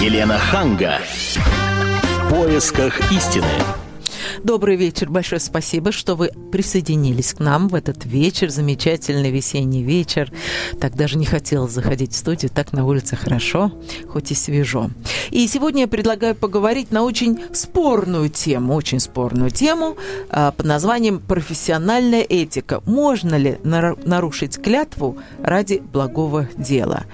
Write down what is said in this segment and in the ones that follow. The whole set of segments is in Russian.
Елена Ханга. В поисках истины. Добрый вечер. Большое спасибо, что вы присоединились к нам в этот вечер, замечательный весенний вечер. Так даже не хотела заходить в студию, так на улице хорошо, хоть и свежо. И сегодня я предлагаю поговорить на очень спорную тему, очень спорную тему а, под названием «Профессиональная этика». Можно ли нарушить клятву ради благого дела?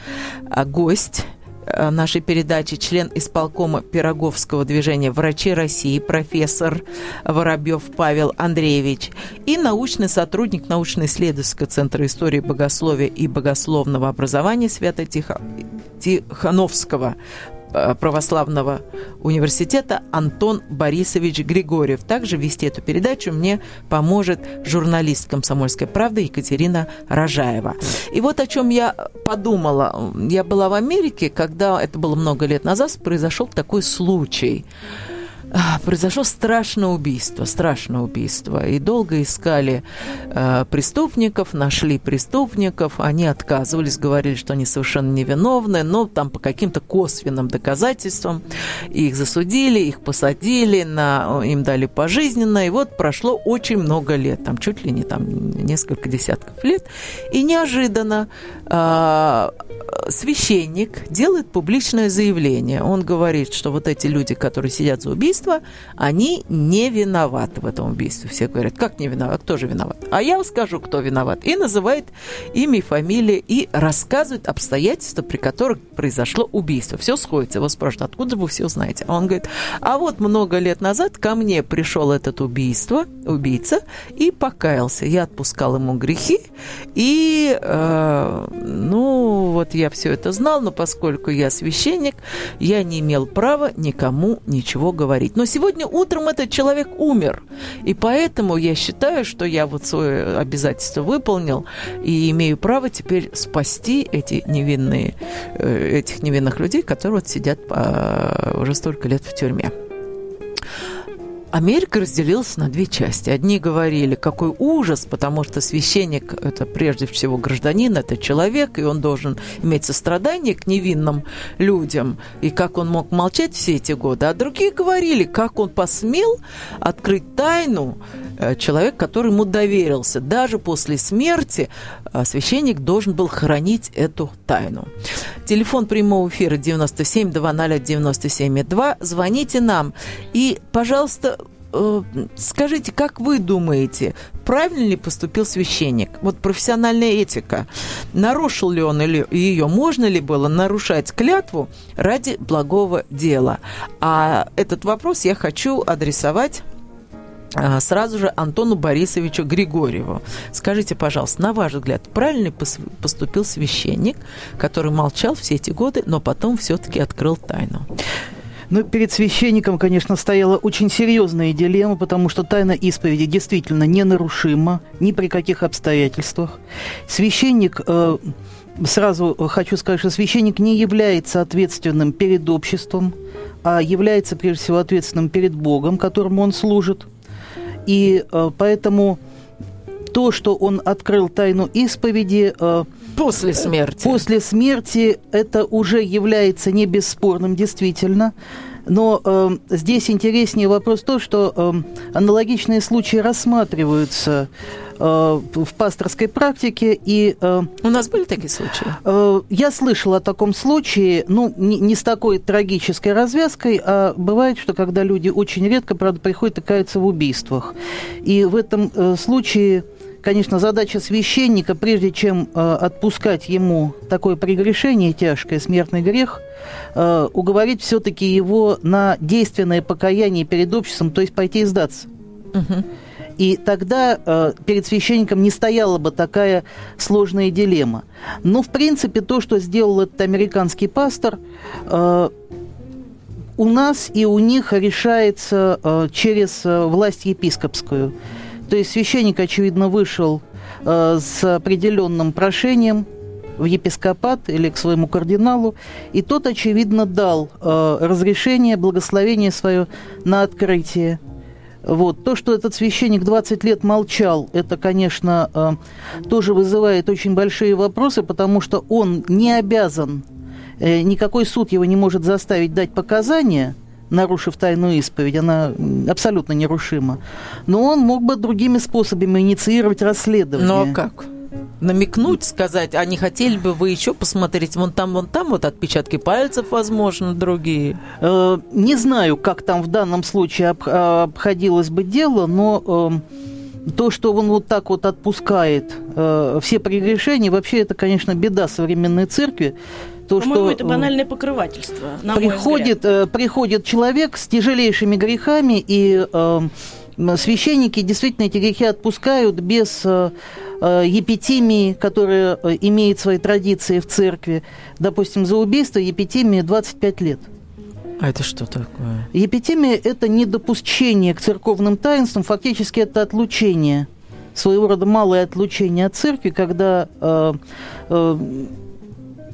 А гость нашей передачи член исполкома Пироговского движения «Врачи России» профессор Воробьев Павел Андреевич и научный сотрудник научно-исследовательского центра истории богословия и богословного образования Свято-Тихоновского Э, православного университета Антон Борисович Григорьев. Также вести эту передачу мне поможет журналист «Комсомольской правды» Екатерина Рожаева. И вот о чем я подумала. Я была в Америке, когда, это было много лет назад, произошел такой случай – произошло страшное убийство, страшное убийство. И долго искали э, преступников, нашли преступников, они отказывались, говорили, что они совершенно невиновны, но там по каким-то косвенным доказательствам их засудили, их посадили, на, им дали пожизненно, и вот прошло очень много лет, там чуть ли не там несколько десятков лет, и неожиданно э, священник делает публичное заявление. Он говорит, что вот эти люди, которые сидят за убийство, они не виноваты в этом убийстве. Все говорят, как не виноват, кто же виноват? А я вам скажу, кто виноват. И называет имя и фамилию, и рассказывает обстоятельства, при которых произошло убийство. Все сходится. Его спрашивают, откуда вы все знаете? А он говорит, а вот много лет назад ко мне пришел этот убийство, убийца и покаялся. Я отпускал ему грехи, и, э, ну, вот я все это знал, но поскольку я священник, я не имел права никому ничего говорить. Но сегодня утром этот человек умер, и поэтому я считаю, что я вот свое обязательство выполнил и имею право теперь спасти эти невинные, э, этих невинных людей, которые вот сидят а, уже столько лет в тюрьме. Америка разделилась на две части. Одни говорили, какой ужас, потому что священник – это прежде всего гражданин, это человек, и он должен иметь сострадание к невинным людям, и как он мог молчать все эти годы. А другие говорили, как он посмел открыть тайну э, человек, который ему доверился. Даже после смерти э, священник должен был хранить эту тайну. Телефон прямого эфира 97 201 97 2. Звоните нам. И, пожалуйста, скажите, как вы думаете, правильно ли поступил священник? Вот профессиональная этика. Нарушил ли он ее? Можно ли было нарушать клятву ради благого дела? А этот вопрос я хочу адресовать а, сразу же Антону Борисовичу Григорьеву. Скажите, пожалуйста, на ваш взгляд, правильно поступил священник, который молчал все эти годы, но потом все-таки открыл тайну? Ну, перед священником, конечно, стояла очень серьезная дилемма, потому что тайна исповеди действительно ненарушима ни при каких обстоятельствах. Священник э, сразу хочу сказать, что священник не является ответственным перед обществом, а является прежде всего ответственным перед Богом, которому он служит. И э, поэтому то, что он открыл тайну исповеди, э, После смерти. После смерти это уже является не бесспорным, действительно. Но э, здесь интереснее вопрос то, что э, аналогичные случаи рассматриваются э, в пасторской практике. И, э, У нас были такие случаи? Э, я слышала о таком случае, ну, не, не с такой трагической развязкой, а бывает, что когда люди очень редко, правда, приходят и каются в убийствах. И в этом э, случае конечно, задача священника, прежде чем э, отпускать ему такое прегрешение, тяжкое, смертный грех, э, уговорить все-таки его на действенное покаяние перед обществом, то есть пойти и сдаться. Угу. И тогда э, перед священником не стояла бы такая сложная дилемма. Но, в принципе, то, что сделал этот американский пастор, э, у нас и у них решается э, через э, власть епископскую. То есть священник, очевидно, вышел э, с определенным прошением в епископат или к своему кардиналу, и тот, очевидно, дал э, разрешение, благословение свое на открытие. Вот. То, что этот священник 20 лет молчал, это, конечно, э, тоже вызывает очень большие вопросы, потому что он не обязан э, никакой суд его не может заставить дать показания, нарушив тайную исповедь, она абсолютно нерушима. Но он мог бы другими способами инициировать расследование. Но как? намекнуть, сказать, а не хотели бы вы еще посмотреть, вон там, вон там, вот отпечатки пальцев, возможно, другие? Э, не знаю, как там в данном случае обходилось бы дело, но э, то, что он вот так вот отпускает э, все прегрешения, вообще это, конечно, беда современной церкви. То, что это банальное покрывательство. На приходит, приходит человек с тяжелейшими грехами, и священники действительно эти грехи отпускают без Э, епитемии, которая э, имеет свои традиции в церкви. Допустим, за убийство епитемии 25 лет. А это что такое? Епитемия – это недопущение к церковным таинствам, фактически это отлучение своего рода малое отлучение от церкви, когда э, э,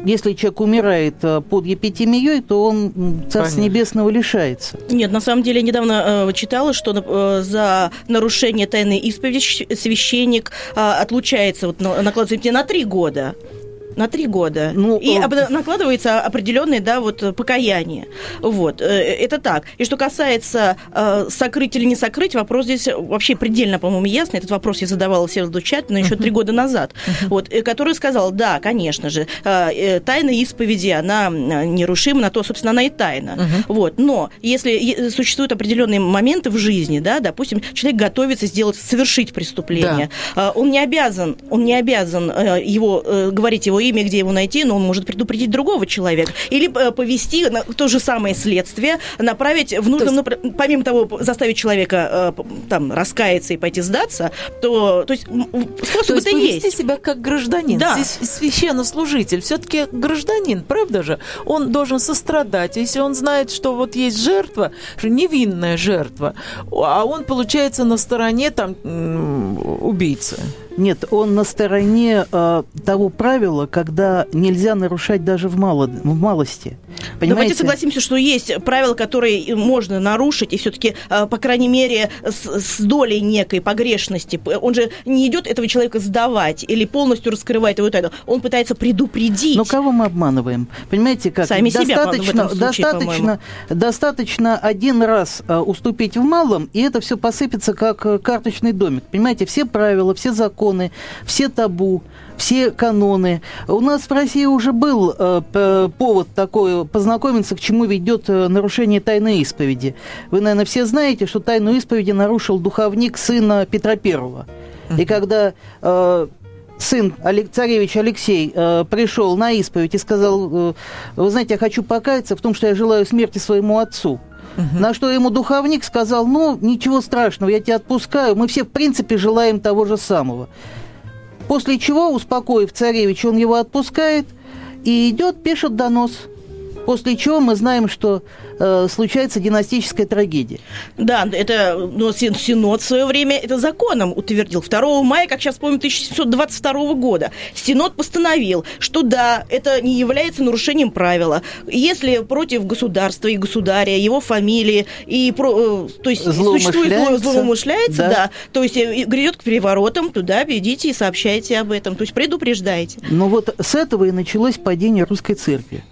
если человек умирает э, под епитемией, то он Царства Небесного лишается. Нет, на самом деле я недавно э, читала, что э, за нарушение тайной исповеди священник э, отлучается, вот, накладывается на три года на три года. Ну, и о... накладывается определенное, да, вот покаяние. Вот, э, это так. И что касается э, сокрыть или не сокрыть, вопрос здесь вообще предельно, по-моему, ясный. Этот вопрос я задавала Всеволоду Чатину еще три года назад, вот, э, который сказал, да, конечно же, тайна исповеди, она нерушима, на то, собственно, она и тайна. Вот, но если существуют определенные моменты в жизни, да, допустим, человек готовится сделать, совершить преступление, да. он не обязан, он не обязан его, говорить его имя, где его найти, но он может предупредить другого человека. Или э, повести на то же самое следствие, направить в нужном... Есть... Помимо того, заставить человека э, там раскаяться и пойти сдаться, то, то есть способ то есть повести себя как гражданин, да. священнослужитель. Все-таки гражданин, правда же? Он должен сострадать. Если он знает, что вот есть жертва, невинная жертва, а он, получается, на стороне там убийцы. Нет, он на стороне э, того правила, когда нельзя нарушать даже в, мало, в малости. Понимаете? Давайте согласимся, что есть правила, которые можно нарушить, и все-таки, э, по крайней мере, с, с долей некой погрешности. Он же не идет этого человека сдавать или полностью раскрывать его тайну. Он пытается предупредить. Но кого мы обманываем? Понимаете, как Сами достаточно, себя, случае, достаточно, достаточно один раз э, уступить в малом, и это все посыпется как э, карточный домик. Понимаете, все правила, все законы законы, все табу, все каноны. У нас в России уже был э, повод такой познакомиться, к чему ведет э, нарушение тайной исповеди. Вы, наверное, все знаете, что тайну исповеди нарушил духовник сына Петра Первого. И когда э, сын царевич Алексей э, пришел на исповедь и сказал, э, вы знаете, я хочу покаяться в том, что я желаю смерти своему отцу. Угу. На что ему духовник сказал, ну, ничего страшного, я тебя отпускаю, мы все, в принципе, желаем того же самого. После чего, успокоив царевич, он его отпускает и идет, пишет донос – После чего мы знаем, что э, случается династическая трагедия. Да, это ну, Синод в свое время это законом утвердил. 2 мая, как сейчас помню, 1722 года. Синод постановил, что да, это не является нарушением правила. Если против государства и государя, его фамилии, и про, э, то есть существует злоумышляется, да. да, то есть э, грядет к переворотам, туда идите и сообщайте об этом, то есть предупреждайте. Ну вот с этого и началось падение русской церкви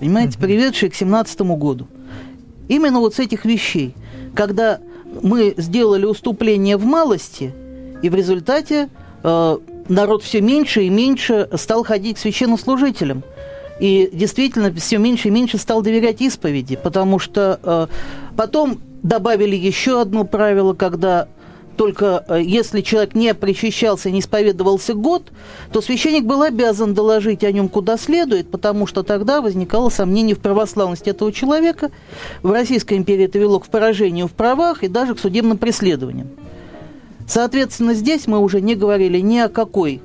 понимаете, mm приведшие к 17 году. Именно вот с этих вещей, когда мы сделали уступление в малости, и в результате э, народ все меньше и меньше стал ходить к священнослужителям. И действительно все меньше и меньше стал доверять исповеди, потому что э, потом добавили еще одно правило, когда только э, если человек не причащался, не исповедовался год, то священник был обязан доложить о нем куда следует, потому что тогда возникало сомнение в православности этого человека. В Российской империи это вело к поражению в правах и даже к судебным преследованиям. Соответственно, здесь мы уже не говорили ни о какой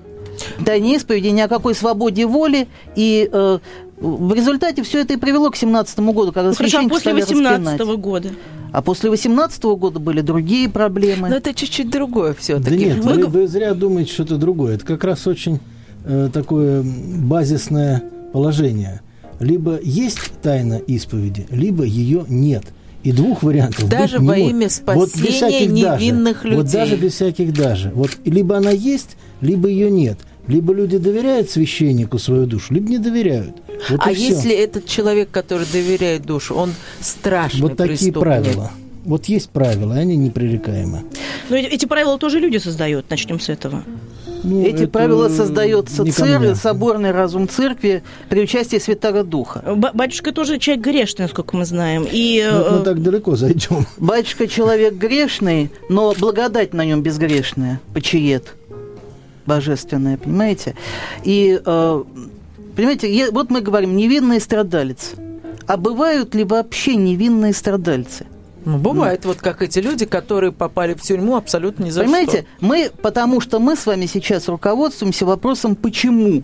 тайне исповеди, ни о какой свободе воли. И э, в результате все это и привело к 17 году, когда ну, а после 18 года? А после 18 года были другие проблемы. Но это чуть-чуть другое все-таки. Да нет, вы, вы зря думаете что это другое. Это как раз очень э, такое базисное положение. Либо есть тайна исповеди, либо ее нет. И двух вариантов Даже быть во не имя спасения вот невинных даже. людей. Вот даже без всяких даже. Вот либо она есть, либо ее нет. Либо люди доверяют священнику свою душу, либо не доверяют. Вот а если все. этот человек, который доверяет душу, он страшный Вот такие преступник? правила. Вот есть правила, они непререкаемы. Но эти правила тоже люди создают, начнем с этого. Ну, Эти правила создается церковь, соборный разум церкви при участии Святого Духа. Батюшка тоже человек грешный, насколько мы знаем. И, ну, мы э, так далеко зайдем. Батюшка человек грешный, но благодать на нем безгрешная, почиет божественная, понимаете? И, э, понимаете, вот мы говорим, невинный страдалец. А бывают ли вообще невинные страдальцы? Ну, бывает, ну. вот как эти люди, которые попали в тюрьму абсолютно ни за Понимаете, что. мы, потому что мы с вами сейчас руководствуемся вопросом «почему?»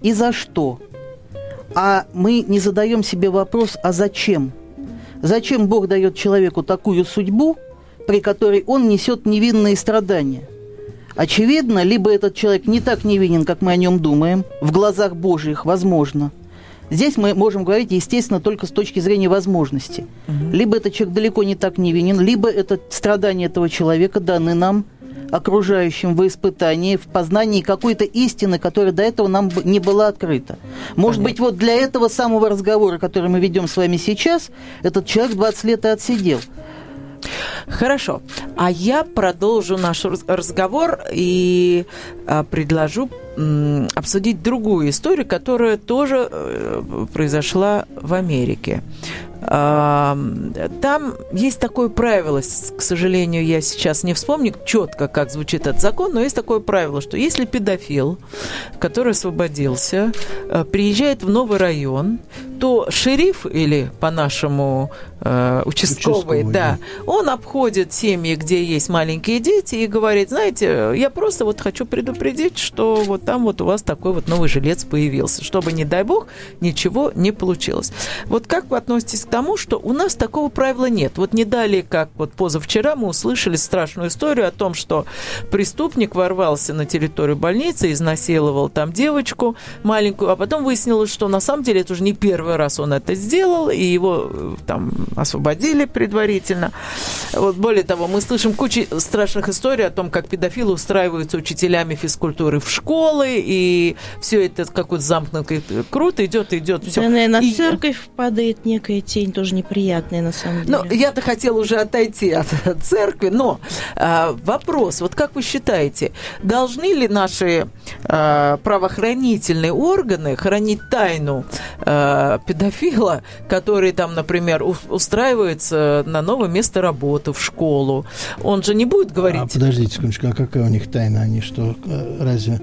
и «за что?». А мы не задаем себе вопрос «а зачем?». Зачем Бог дает человеку такую судьбу, при которой он несет невинные страдания? Очевидно, либо этот человек не так невинен, как мы о нем думаем, в глазах Божьих, возможно – Здесь мы можем говорить, естественно, только с точки зрения возможности. Угу. Либо этот человек далеко не так невинен, либо это страдания этого человека даны нам окружающим в испытании, в познании какой-то истины, которая до этого нам не была открыта. Может Понятно. быть, вот для этого самого разговора, который мы ведем с вами сейчас, этот человек 20 лет и отсидел. Хорошо. А я продолжу наш разговор и а, предложу обсудить другую историю, которая тоже э, произошла в Америке. Там есть такое правило, к сожалению, я сейчас не вспомню четко, как звучит этот закон, но есть такое правило, что если педофил, который освободился, э, приезжает в новый район, то шериф или по-нашему э, участковый, участковый да, он обходит семьи, где есть маленькие дети и говорит, знаете, я просто вот хочу предупредить, что вот там вот у вас такой вот новый жилец появился, чтобы, не дай бог, ничего не получилось. Вот как вы относитесь к тому, что у нас такого правила нет. Вот не далее, как вот позавчера мы услышали страшную историю о том, что преступник ворвался на территорию больницы, изнасиловал там девочку маленькую, а потом выяснилось, что на самом деле это уже не первый раз он это сделал, и его э, там освободили предварительно. Вот более того, мы слышим кучу страшных историй о том, как педофилы устраиваются учителями физкультуры в школы, и все это какой-то замкнутый круто идет, идет. Все. Наверное, на и... церковь падает некая тень тоже неприятная, на самом деле. Ну, я-то хотела уже отойти от церкви, но э, вопрос, вот как вы считаете, должны ли наши э, правоохранительные органы хранить тайну э, педофила, который там, например, устраивается на новое место работы, в школу? Он же не будет говорить... А, подождите секундочку, а какая у них тайна? Они что, разве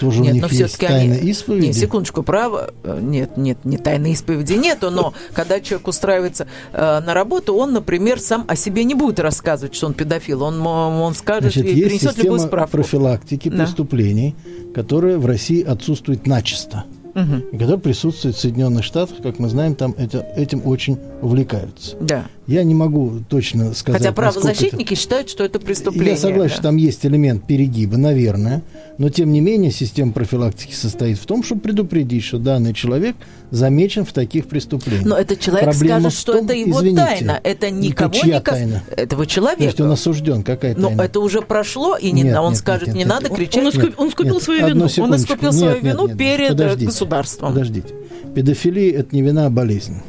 тоже нет, у них но есть тайна они... исповеди? Нет, секундочку, право. Э, нет, нет, не тайны исповеди нету, но когда человек устраивается э, на работу, он, например, сам о себе не будет рассказывать, что он педофил. Он, он скажет Значит, и принесет любую справку. профилактики да. преступлений, которая в России отсутствует начисто угу. и который присутствует в Соединенных Штатах, как мы знаем, там это, этим очень увлекаются. Да. Я не могу точно сказать. Хотя правозащитники это... считают, что это преступление. Я согласен, да. что там есть элемент перегиба, наверное, но тем не менее система профилактики состоит в том, чтобы предупредить, что данный человек замечен в таких преступлениях. Но этот человек Проблема скажет, что том, это его извините, тайна, это никого это чья не кас... тайна? Этого человека. Значит, он осужден, какая тайна? Но это уже прошло, и не, нет, он нет, скажет, нет, нет, не нет, надо кричать. Он, искуп, он скупил нет, свою вину. Он искупил нет, свою нет, вину нет, перед подождите, государством. Подождите. Педофилия – это не вина, а болезнь.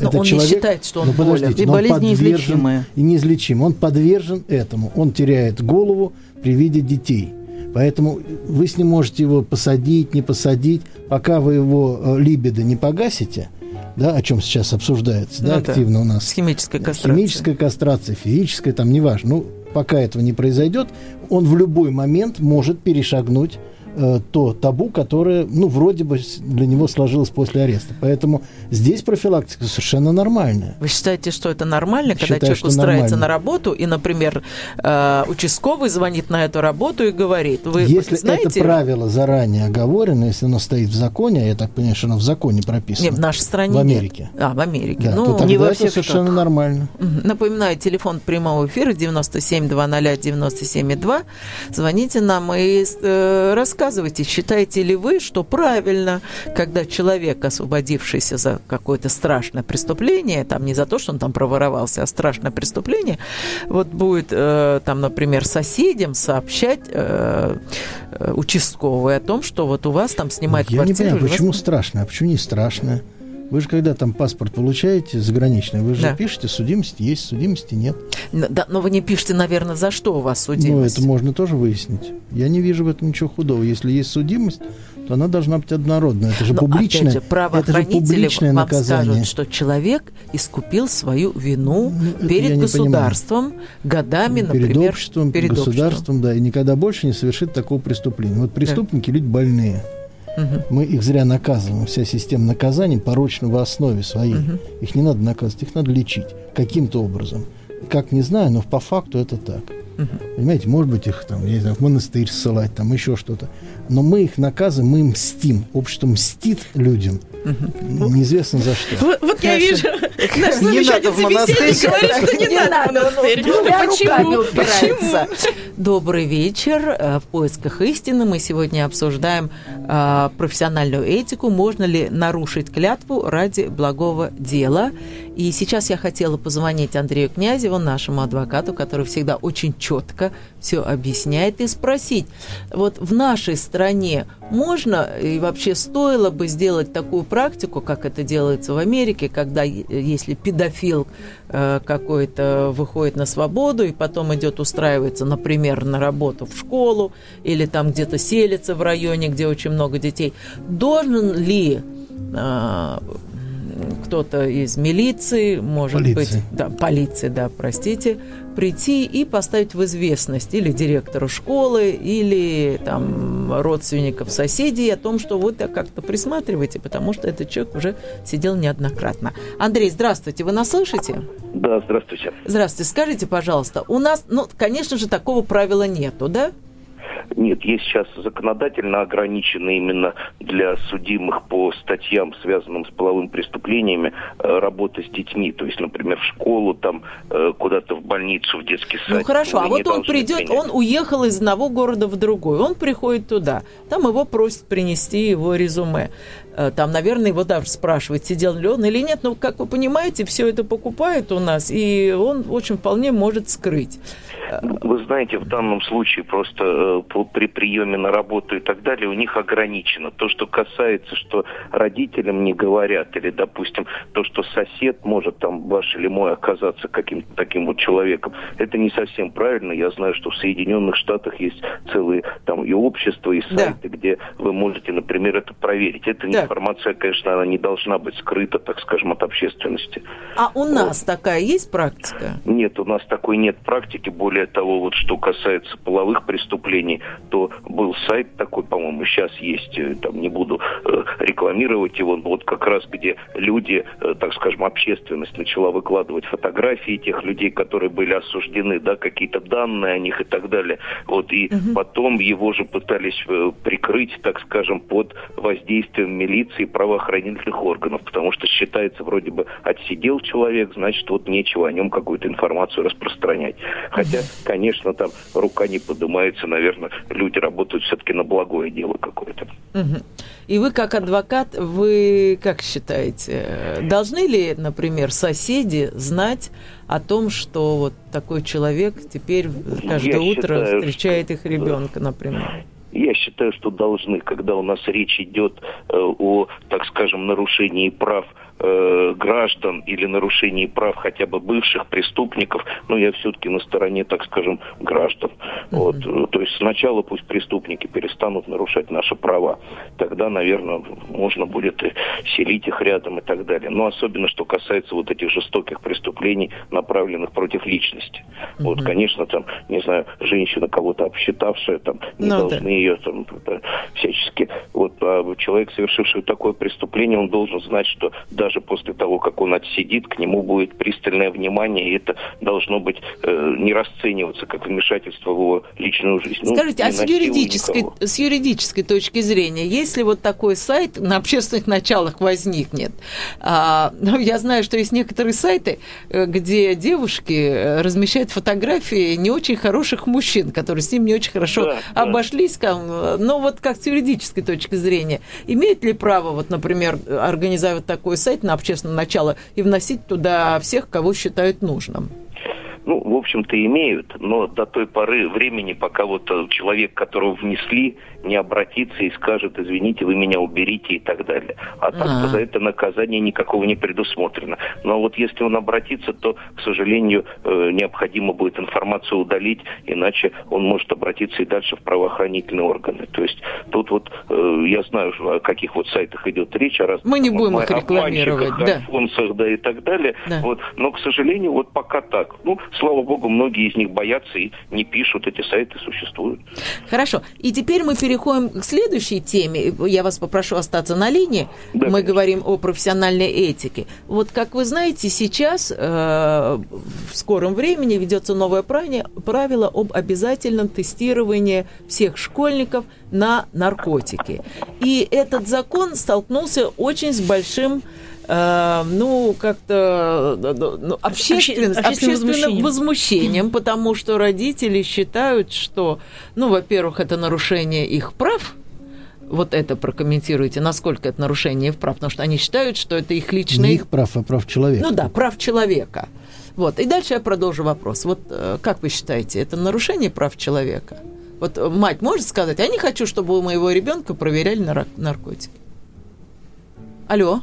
Но это он человек, не считает, что он ну, болен. И болезнь неизлечимая. И неизлечим. Он подвержен этому. Он теряет голову при виде детей. Поэтому вы с ним можете его посадить, не посадить, пока вы его э, либидо не погасите, да, о чем сейчас обсуждается, ну, да, активно у нас. С химической кастрацией. Химическая кастрация, физическая, там неважно. Ну, пока этого не произойдет, он в любой момент может перешагнуть Э, то табу, которое, ну, вроде бы для него сложилось после ареста. Поэтому здесь профилактика совершенно нормальная. Вы считаете, что это нормально, когда Считаю, человек устраивается нормально. на работу, и, например, э, участковый звонит на эту работу и говорит, вы Если знаете... это правило заранее оговорено, если оно стоит в законе, я так понимаю, что оно в законе прописано. Нет, в нашей стране В Америке. Нет. А, в Америке. Да, ну, то тогда не во это совершенно так. нормально. Напоминаю, телефон прямого эфира 97 00 97 2. Звоните нам и э, рассказывайте высказывайте, считаете ли вы, что правильно, когда человек, освободившийся за какое-то страшное преступление, там не за то, что он там проворовался, а страшное преступление, вот будет э, там, например, соседям сообщать э, э, участковый о том, что вот у вас там снимает Я квартиру. не понимаю, вас- почему страшно, а почему не страшно? Вы же когда там паспорт получаете заграничный, вы же Да. пишете, судимость есть, судимости нет. Н- Да, но вы не пишете, наверное, за что у вас Ну, судимость. это можно тоже выяснить. Я не вижу в этом ничего худого. Если есть судимость, то она должна быть однородная. Это же Но, публичное, опять же, это же правоохранители публичное вам наказание. скажут, что человек искупил свою вину Ну, перед государством годами, перед например, обществом, перед государством, да, и никогда больше не совершит такого преступления. Вот преступники люди больные. Мгм. Мы их зря наказываем. Вся система наказаний порочна в основе своей. Мгм. Их не надо наказывать, их надо лечить каким-то образом. Как не знаю, но по факту это так. Мгм. Понимаете, может быть, их там, я не знаю, в монастырь ссылать, там еще что-то. Но мы их наказываем, мы им мстим. Общество мстит людям. Неизвестно за что. Вот, вот я вижу, наш Не замечательный надо в монастырь. собеседник говорит, что не надо в монастырь. Почему? упирается. Добрый вечер. Э, В поисках истины мы сегодня обсуждаем э, профессиональную этику. Можно ли нарушить клятву ради благого дела? И сейчас я хотела позвонить Андрею Князеву, нашему адвокату, который всегда очень четко все объясняет, и спросить, вот в нашей стране можно и вообще стоило бы сделать такую практику, как это делается в Америке, когда если педофил э, какой-то выходит на свободу и потом идет устраивается, например, на работу в школу или там где-то селится в районе, где очень много детей, должен ли э, кто-то из милиции, может Полиции. быть, да, полиции, да, простите, прийти и поставить в известность или директору школы, или там родственников соседей о том, что вы так как-то присматриваете, потому что этот человек уже сидел неоднократно. Андрей, здравствуйте, вы нас слышите? Да, здравствуйте. Здравствуйте, скажите, пожалуйста, у нас, ну, конечно же, такого правила нету, да? Нет, есть сейчас законодательно ограничены именно для судимых по статьям, связанным с половыми преступлениями, э, работа с детьми. То есть, например, в школу, там, э, куда-то в больницу, в детский садик. Ну хорошо, вы а вот он придет, принять. он уехал из одного города в другой, он приходит туда, там его просят принести его резюме. Э, Там, наверное, его даже спрашивают, сидел ли он или нет. Но, как вы понимаете, все это покупает у нас, и он очень вполне может скрыть. Вы знаете, в данном случае просто при приеме на работу и так далее у них ограничено. То, что касается, что родителям не говорят, или, допустим, то, что сосед может там ваш или мой оказаться каким-то таким вот человеком, это не совсем правильно. Я знаю, что в Соединенных Штатах есть целые там и общества, и Да. сайты, где вы можете, например, это проверить. Эта Да. информация, конечно, она не должна быть скрыта, так скажем, от общественности. А у нас такая есть практика? Нет, у нас такой нет практики. Более того, вот что касается половых преступлений, то был сайт такой, по-моему, сейчас есть, э, там не буду э, рекламировать его, но вот как раз где люди, э, так скажем, общественность начала выкладывать фотографии тех людей, которые были осуждены, да, какие-то данные о них и так далее. Вот и потом его же пытались прикрыть, так скажем, под воздействием милиции и правоохранительных органов, потому что считается вроде бы отсидел человек, значит вот нечего о нем какую-то информацию распространять. Хотя, конечно, там рука не поднимается, наверное, люди работают все-таки на благое дело какое-то. Мгм. И вы, как адвокат, вы как считаете, э, должны ли, например, соседи знать о том, что вот такой человек теперь каждое Я утро считаю, встречает что- их ребенка, например? Я считаю, что должны, когда у нас речь идет э, о, так скажем, нарушении прав э, граждан или нарушении прав хотя бы бывших преступников, но я все-таки на стороне, так скажем, граждан. Вот, э, то есть сначала пусть преступники перестанут нарушать наши права, тогда, наверное, можно будет и селить их рядом и так далее. Но особенно, что касается вот этих жестоких преступлений, направленных против личности. Вот, конечно, там, не знаю, женщина кого-то обсчитавшая, там, не Ну да. должны ее там всячески. Вот а человек, совершивший такое преступление, он должен знать, что даже после того, как он отсидит, к нему будет пристальное внимание, и это должно быть э, не расцениваться как вмешательство в его личную жизнь. Ну, Скажите, ну, а с юридической, с юридической точки зрения, если вот такой сайт на общественных началах возникнет, а, ну, я знаю, что есть некоторые сайты, э, где девушки э, размещают фотографии не очень хороших мужчин, которые с ним не очень хорошо да, обошлись, да. но ну, вот как с юридической точки зрения, имеет ли право, вот, например, организовать такой сайт на общественное начало и вносить туда всех, кого считают нужным? Ну, в общем-то, имеют, но до той поры времени, пока вот человек, которого внесли, не обратится и скажет, извините, вы меня уберите и так далее. А так А-а-а. за это наказание никакого не предусмотрено. Но вот если он обратится, то, к сожалению, э, необходимо будет информацию удалить, иначе он может обратиться и дальше в правоохранительные органы. То есть тут вот э, я знаю, о каких вот сайтах идет речь, о разных Мы не будем их рекламировать, да. альфонсах, да и так далее. Да. Вот. Но, к сожалению, вот пока так. Ну, слава богу, многие из них боятся и не пишут, эти сайты существуют. Хорошо. И теперь мы переходим к следующей теме. Я вас попрошу остаться на линии. Да, мы конечно. говорим о профессиональной этике. Вот, как вы знаете, сейчас э, в скором времени ведется новое правило об обязательном тестировании всех школьников на наркотики. И этот закон столкнулся очень с большим э, ну, как-то ну, общественным, общественным возмущением. возмущением, потому что родители считают, что, ну, во-первых, это нарушение их прав, вот это прокомментируйте, насколько это нарушение их прав, потому что они считают, что это их личные... Не их прав, а прав человека. Ну да, прав человека. Вот, и дальше я продолжу вопрос. Вот э, как вы считаете, это нарушение прав человека? Вот мать может сказать, я не хочу, чтобы у моего ребенка проверяли наркотики. Алло.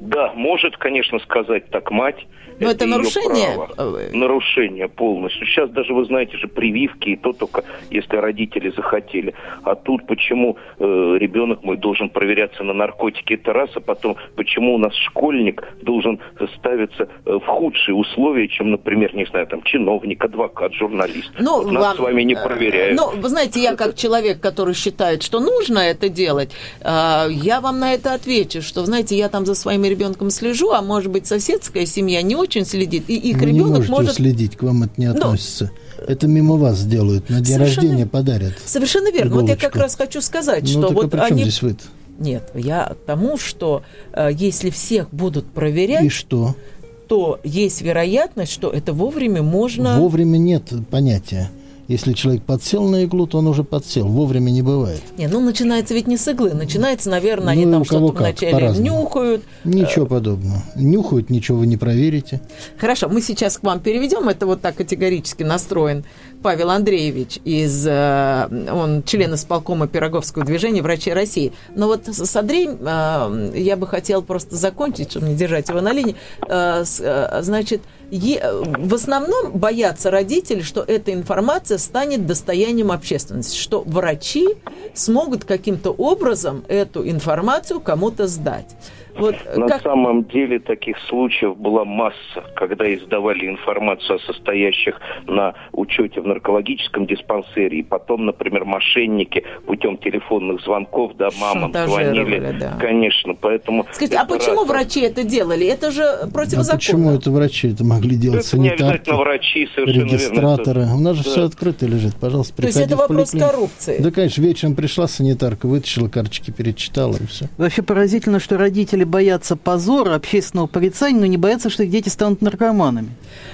Да, может, конечно, сказать так мать. Но это, это нарушение? Право. Нарушение полностью. Сейчас даже, вы знаете же, прививки, и то только, если родители захотели. А тут почему э, ребенок мой должен проверяться на наркотики, это раз, а потом почему у нас школьник должен ставиться э, в худшие условия, чем, например, не знаю, там, чиновник, адвокат, журналист. Ну, вот нас с вами не э, проверяют. Ну, вы знаете, я как человек, который считает, что нужно это делать, э, я вам на это отвечу, что, знаете, я там за своим ребенком слежу, а может быть, соседская семья не очень следит, и их Вы ребенок не может... следить, к вам это не относится. Но... Это мимо вас сделают, на день Совершенно... рождения подарят. Совершенно верно. Иголочку. Вот я как раз хочу сказать, ну, что так вот а они... здесь вы -то? Нет, я к тому, что э, если всех будут проверять... И что? то есть вероятность, что это вовремя можно... Вовремя нет понятия. Если человек подсел на иглу, то он уже подсел. Вовремя не бывает. Не, ну начинается ведь не с иглы. Начинается, наверное, ну, они там что-то вначале нюхают. Ничего подобного. Нюхают, ничего вы не проверите. Хорошо, мы сейчас к вам переведем. Это вот так категорически настроен Павел Андреевич из... Э, он член исполкома Пироговского движения «Врачи России». Но вот с Андреем э, я бы хотела просто закончить, чтобы не держать его на линии. Э, значит, в основном боятся родители, что эта информация станет достоянием общественности, что врачи смогут каким-то образом эту информацию кому-то сдать. Вот На как... самом деле таких случаев была масса, когда издавали информацию о состоящих на учете в наркологическом диспансере, и потом, например, мошенники путем телефонных звонков да, мамам звонили. Да. Конечно, поэтому... Скажите, а почему раз... врачи это делали? Это же противозаконно. А почему это врачи это могли делать? Это санитарки, не обязательно врачи, совершенно регистраторы. Верно. У нас же да. все открыто лежит. Пожалуйста, приходи То есть это вопрос коррупции? Да, конечно, вечером пришла санитарка, вытащила карточки, перечитала и все. Вообще поразительно, что родители боятся позора, общественного порицания, но не боятся, что их дети станут наркоманами.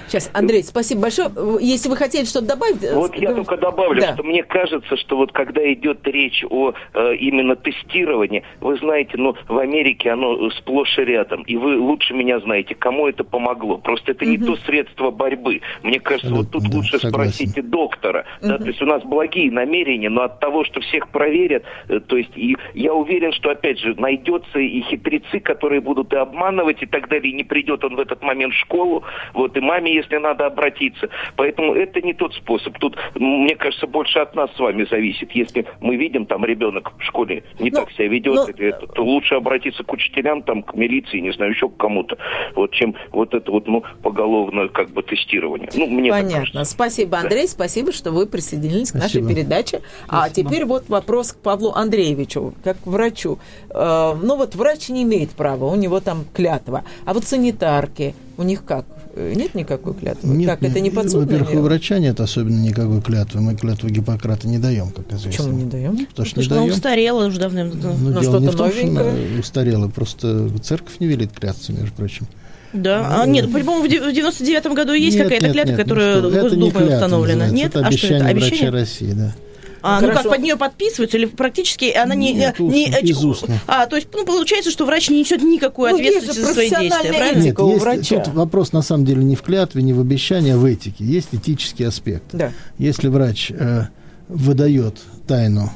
Сейчас, Андрей, спасибо большое. Если вы хотели что-то добавить... Э, вот я только добавлю, да. что мне кажется, что вот когда идет речь о э, именно тестировании, вы знаете, ну, в Америке оно сплошь и рядом, и вы лучше меня знаете, кому это помогло. Просто это угу. не то средство борьбы. Мне кажется, вот тут да, лучше согласен. спросите доктора. Угу. Да, то есть у нас благие намерения, но от того, что всех проверят, э, то есть и я уверен, что, опять же, найдется и хитрецы, которые будут и обманывать и так далее, и не придет он в этот момент в школу, вот, и маме, если надо, обратиться. Поэтому это не тот способ. Тут, мне кажется, больше от нас с вами зависит. Если мы видим, там, ребенок в школе не но, ну, так себя ведет, но... Ну, это, то лучше обратиться к учителям, там, к милиции, не знаю, еще к кому-то, вот, чем вот это вот, ну, поголовное, как бы, тестирование. Ну, мне Понятно. Спасибо, Андрей, да. спасибо, что вы присоединились спасибо. к нашей передаче. А спасибо. А теперь вот вопрос к Павлу Андреевичу, как к врачу. Э, ну, вот врач не имеет имеет право, у него там клятва. А вот санитарки, у них как? Э, нет никакой клятвы? Нет, как, это не подсудное Во-первых, у врача нет особенно никакой клятвы. Мы клятву Гиппократа не даем, как известно. Почему не даем? Потому что Потому не что даем. устарела уже давным-давно. Ну, Ну, дело не в том, что она новенькое. устарела, просто церковь не велит клясться, между прочим. Да. А, нет, по-моему, в де- в 99-м году есть Нет, какая-то клятва, нет, ну которая что это не Госдумой клятва установлена. Нет? Это а что обещание это? врача Обещание? России, да. А, ну как под нее подписываются, или практически она не... Нет, не устно, из устно. А, то есть, ну, получается, что врач не несет никакой Ну, ответственности за свои действия, правильно? у есть, врача. тут вопрос на самом деле не в клятве, не в обещании, а в этике. Есть этический аспект. Да. Если врач э, выдает тайну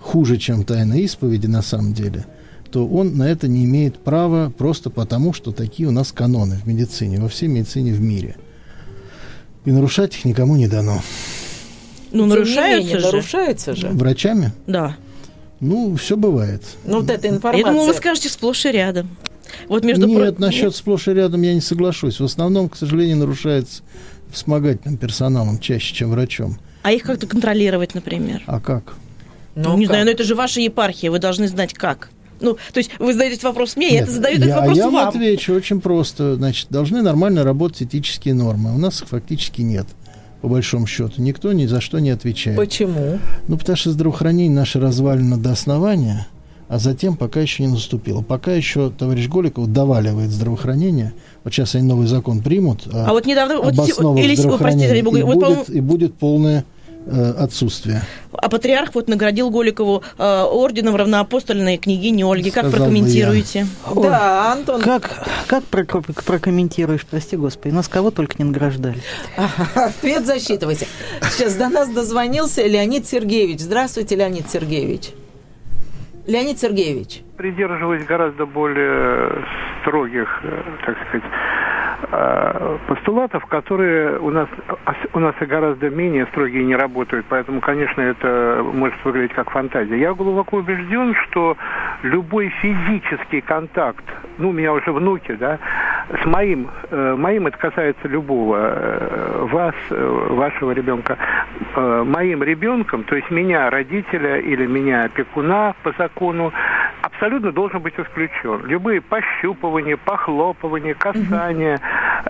хуже, чем тайна исповеди на самом деле, то он на это не имеет права просто потому, что такие у нас каноны в медицине, во всей медицине в мире. И нарушать их никому не дано. Ну, нарушаются менее, же. нарушается же. Врачами? Да. Ну, все бывает. Ну, вот эта Я информация. думала, вы скажете сплошь и рядом. Вот между Нет, про- насчет сплошь и рядом я не соглашусь. В основном, к сожалению, нарушается вспомогательным персоналом чаще, чем врачом. А их как-то контролировать, например? А как? Ну, не как? знаю, но это же ваша епархия, вы должны знать как. Ну, то есть вы задаете этот вопрос мне, я это задаю этот я, вопрос я вам вам. отвечу очень просто. Значит, должны нормально работать этические нормы. У нас их фактически нет, по большому счету. Никто ни за что не отвечает. Почему? Ну, потому что здравоохранение наше развалено до основания, а затем пока еще не наступило. Пока еще товарищ Голиков доваливает здравоохранение. Вот сейчас они новый закон примут. А вот недавно, вот, об се- основах или, се- ой, простите, и, будет, и будет полное отсутствие. а патриарх вот наградил Голикову э, орденом равноапостольной княгини Ольги. Как Сказал бы прокомментируете? Да, Антон. Как, как проком- прокомментируешь, прости господи, нас кого только не награждали. Ответ засчитывайте. Сейчас до нас дозвонился Леонид Сергеевич. Здравствуйте, Леонид Сергеевич. Леонид Сергеевич. придерживаюсь гораздо более строгих, э, так сказать, э, постулатов, которые у нас у нас и гораздо менее строгие не работают, поэтому, конечно, это может выглядеть как фантазия. Я глубоко убежден, что любой физический контакт, ну, у меня уже внуки, да, с моим, э, моим это касается любого, э, вас, э, вашего ребенка, э, моим ребенком, то есть меня, родителя или меня, опекуна по закону, абсолютно должен быть исключен. Любые пощупывания, похлопывания, касания, э,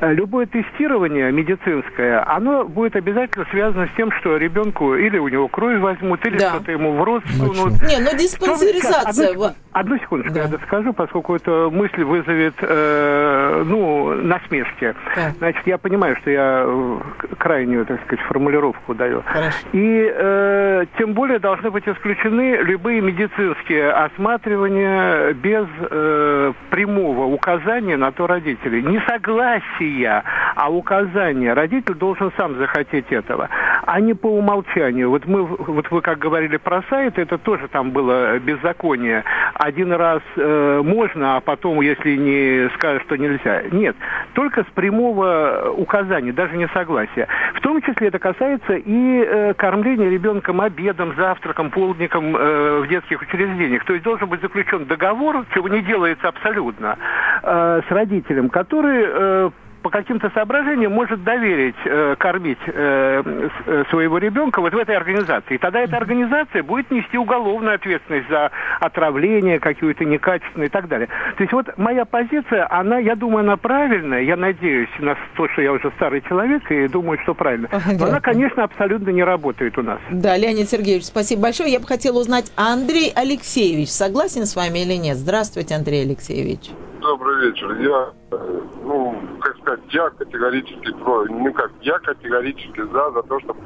любое тестирование медицинское, оно будет обязательно связано с тем, что ребенку или у него кровь возьмут, или Да. что-то ему в рот Мочу. сунут. Не, ну Что вы диспансеризация. во- одну секундочку, Да. я доскажу, поскольку эта мысль вызовет, э, ну, насмешки. Так. Значит, я понимаю, что я э, крайнюю, так сказать, формулировку даю. Хорошо. И э, тем более должны быть исключены любые медицинские осматривания без э, прямого указания на то родителей. Не согласия, а указания. Родитель должен сам захотеть этого, а не по умолчанию. Вот мы, вот вы как говорили про сайт, это тоже там было беззаконие. Один раз э, можно, а потом, если не скажут, что нельзя. Нет, только с прямого указания, даже не согласия. В том числе это касается и э, кормления ребенком обедом, завтраком, полдником э, в детских учреждениях. То есть должен быть заключен договор, чего не делается абсолютно, э, с родителем, который э, по каким-то соображениям может доверить э, кормить э, э, своего ребенка вот в этой организации. И тогда эта организация будет нести уголовную ответственность за отравление какое-то некачественное и так далее. То есть вот моя позиция, она, я думаю, она правильная. Я надеюсь на то, что я уже старый человек и думаю, что правильно. Но она, конечно, абсолютно не работает у нас. Да, Леонид Сергеевич, спасибо большое. Я бы хотела узнать, Андрей Алексеевич согласен с вами или нет? Здравствуйте, Андрей Алексеевич. Добрый вечер. Я, э, ну, как сказать, я категорически про, ну как, я категорически за, за то, чтобы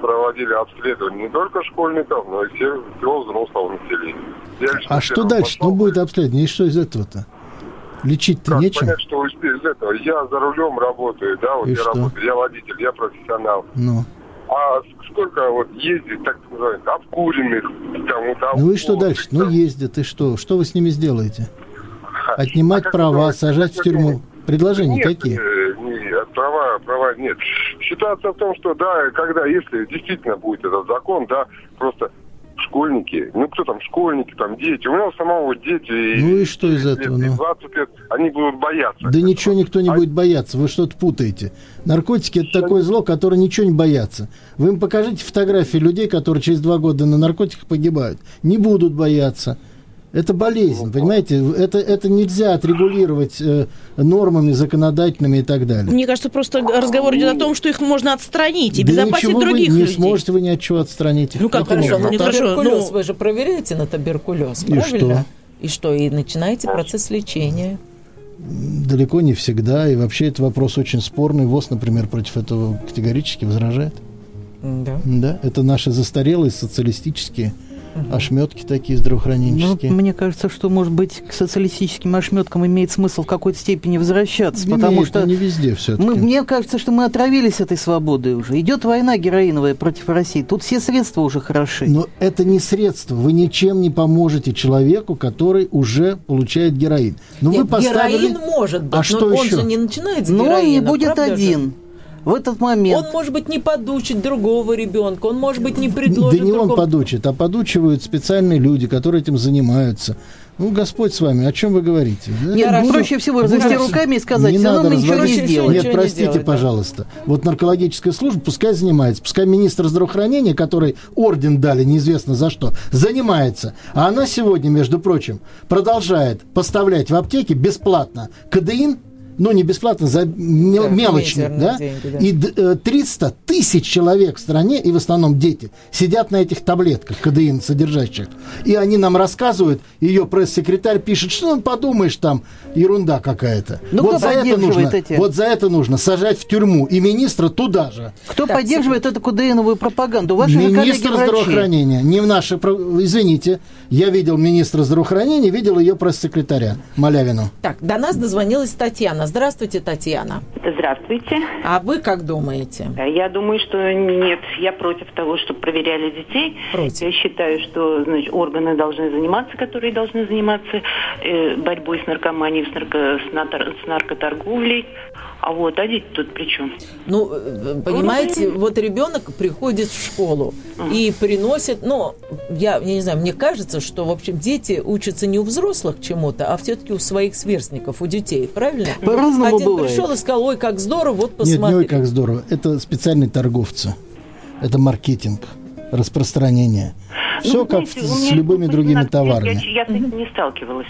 проводили обследование не только школьников, но и всех, всего взрослого населения. А что дальше? Ну, будет обследование. И что из этого-то? Лечить-то Как нечем? понять, что из этого? Я за рулем работаю, да, вот И я что? работаю, я водитель, я профессионал. Ну. А сколько вот ездит, так называемых, обкуренных, там, вот, Ну и что дальше? Ну, там. ездят, и что? Что вы с ними сделаете? А Отнимать как права, сажать в тюрьму. думаете? Предложения нет, какие? э, нет, права, права нет. Ситуация в том, что да, когда, если действительно будет этот закон, да, просто школьники, ну кто там, школьники, там дети, у меня у самого дети, Ну и что из лет, этого, и ну? 20 лет, они будут бояться. Да этого. ничего никто не А будет бояться, вы что-то путаете. Наркотики это такое зло, которое ничего не боятся. Вы им покажите фотографии людей, которые через два года на наркотиках погибают. Не будут бояться. Это болезнь, понимаете? Это, это нельзя отрегулировать э, нормами законодательными и так далее. Мне кажется, просто разговор идет о том, что их можно отстранить и да безопасить других вы людей. Не сможете вы ни от чего отстранить. Ну как, хорошо, ну, туберкулез ну... вы же проверяете на туберкулез, и правильно? Что? И что? И начинаете процесс лечения. Далеко не всегда. И вообще это вопрос очень спорный. ВОЗ, например, против этого категорически возражает. Да. Да, это наши застарелые социалистические ошметки такие здравоохраненческие. Ну, мне кажется, что, может быть, к социалистическим ошметкам имеет смысл в какой-то степени возвращаться, имеет, потому что... не везде все мы, Мне кажется, что мы отравились этой свободой уже. Идет война героиновая против России. Тут все средства уже хороши. Но это не средство. Вы ничем не поможете человеку, который уже получает героин. Но Нет, вы поставили... героин может быть, а но что он еще? же не начинает с героина, Но он не будет один. Же? В этот момент... Он, может быть, не подучит другого ребенка, он, может быть, не предложит Да не другого... он подучит, а подучивают специальные люди, которые этим занимаются. Ну, Господь с вами, о чем вы говорите? Нет, буду, проще всего развести руками и сказать, не надо мы ничего не сделаем. Нет, простите, делать, пожалуйста. Да. Вот наркологическая служба пускай занимается, пускай министр здравоохранения, который орден дали неизвестно за что, занимается. А она сегодня, между прочим, продолжает поставлять в аптеки бесплатно кадеин, ну, не бесплатно, за мел, да, мелочные, да? Деньги, да? И 300 э, тысяч человек в стране, и в основном дети, сидят на этих таблетках, кадеин содержащих. И они нам рассказывают, ее пресс-секретарь пишет, что ну, подумаешь, там ерунда какая-то. Ну, вот за это нужно, эти? Вот за это нужно сажать в тюрьму. И министра туда же. Кто так, поддерживает эту кадеиновую пропаганду? Ваши Министр здравоохранения. Не в нашей... Извините, я видел министра здравоохранения, видел ее пресс-секретаря Малявину. Так, до нас дозвонилась Татьяна. Татьяна. Здравствуйте, Татьяна. Здравствуйте. А вы как думаете? Я думаю, что нет. Я против того, чтобы проверяли детей. Против. Я считаю, что значит, органы должны заниматься, которые должны заниматься э, борьбой с наркоманией, с, нарко, с, нар, с наркоторговлей. А вот, а дети тут при чем? Ну, э, понимаете, ну, вот ребенок приходит в школу uh и приносит, ну, я, я не знаю, мне кажется, что, в общем, дети учатся не у взрослых чему-то, а все-таки у своих сверстников, у детей, правильно? По-разному Один бывает. пришел и сказал, ой, как здорово, вот посмотри. Нет, не ой, как здорово. Это специальные торговцы. Это маркетинг, распространение. Все ну, как знаете, с любыми другими товарами. Я, я с этим не сталкивалась.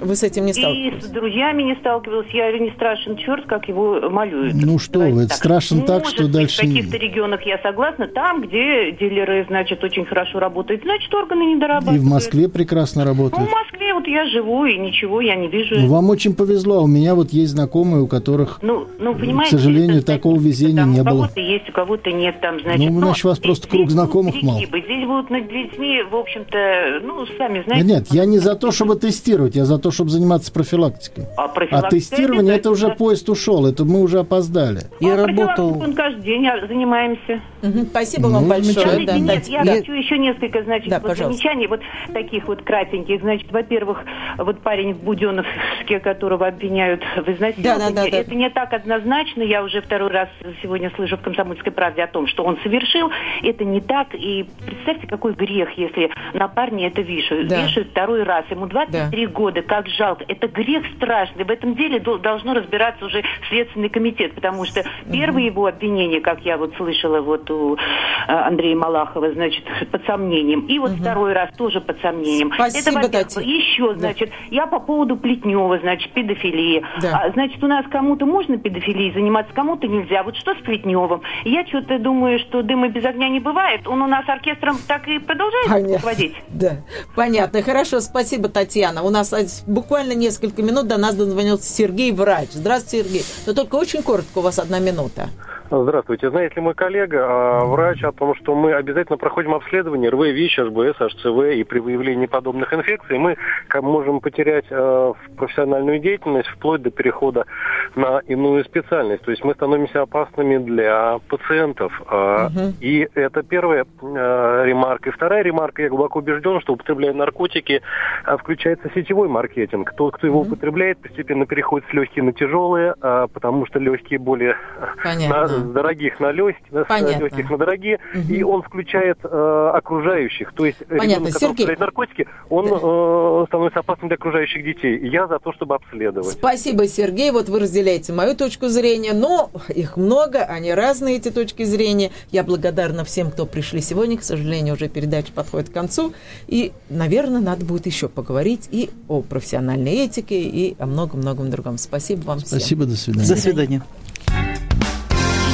Вы с этим не сталкивались? И с друзьями не сталкивалась. Я не страшен черт, как его малюют. Ну что вы, это так. страшен Может, так, что дальше... в каких-то регионах я согласна. Там, где дилеры, значит, очень хорошо работают, значит, органы не дорабатывают. И в Москве прекрасно работают. Ну, в Москве вот я живу, и ничего я не вижу. Ну, вам очень повезло. У меня вот есть знакомые, у которых, ну, ну, понимаете, к сожалению, это, такого везения там, не было. У кого-то есть, у кого-то нет. Там, значит, ну, значит, у вас просто круг знакомых мало. Здесь будут над детьми, в общем-то, ну, сами знаете. Нет, нет, я не за то, чтобы тестировать, я за то, чтобы заниматься профилактикой. А, а тестирование это, уже поезд ушел, это мы уже опоздали. Я а работал. Мы каждый день занимаемся. Угу, спасибо вам ну, большое. Да, нет, я хочу еще несколько, значит, да, вот замечаний, вот таких вот кратеньких. Значит, во-первых, вот парень в Буденовске, которого обвиняют в изнасиловании, да, да, да, да. это не так однозначно. Я уже второй раз сегодня слышу в «Комсомольской правде» о том, что он совершил. Это не так. И представьте, какой грех, если на парне это вешают. Да. Вешают второй раз. Ему 23 да. года. Как жалко. Это грех страшный. В этом деле должно разбираться уже Следственный комитет, потому что первое его обвинение, как я вот слышала вот у э, Андрея Малахова, значит, под сомнением. И вот угу. второй раз тоже под сомнением. Спасибо, Это, Татьяна. Еще, значит, да. я по поводу Плетнева, значит, педофилии. Да. А, значит, у нас кому-то можно педофилией заниматься, кому-то нельзя. Вот что с Плетневым? Я что-то думаю, что дыма без огня не бывает. Он у нас оркестром так и продолжает Понятно. водить. Да, понятно. Хорошо, спасибо, Татьяна. У нас буквально несколько минут до нас дозвонился Сергей Врач. Здравствуйте, Сергей. Но только очень коротко, у вас одна минута. Здравствуйте. Знаете ли мой коллега, а, врач, о том, что мы обязательно проходим обследование РВ, ВИЧ, HBS, HCV, и при выявлении подобных инфекций мы можем потерять э, профессиональную деятельность вплоть до перехода на иную специальность. То есть мы становимся опасными для пациентов. Угу. И это первая ремарка. И вторая ремарка, я глубоко убежден, что употребляя наркотики, включается сетевой маркетинг. Тот, кто его угу. употребляет, постепенно переходит с легких на тяжелые, потому что легкие более Понятно с дорогих на легких на дорогие, угу. и он включает э, окружающих. То есть Понятно. ребенок, который употребляет наркотики, он да. э, становится опасным для окружающих детей. Я за то, чтобы обследовать. Спасибо, Сергей. Вот вы разделяете мою точку зрения, но их много, они разные, эти точки зрения. Я благодарна всем, кто пришли сегодня. К сожалению, уже передача подходит к концу. И, наверное, надо будет еще поговорить и о профессиональной этике, и о многом-многом другом. Спасибо вам Спасибо, всем. до свидания. До свидания.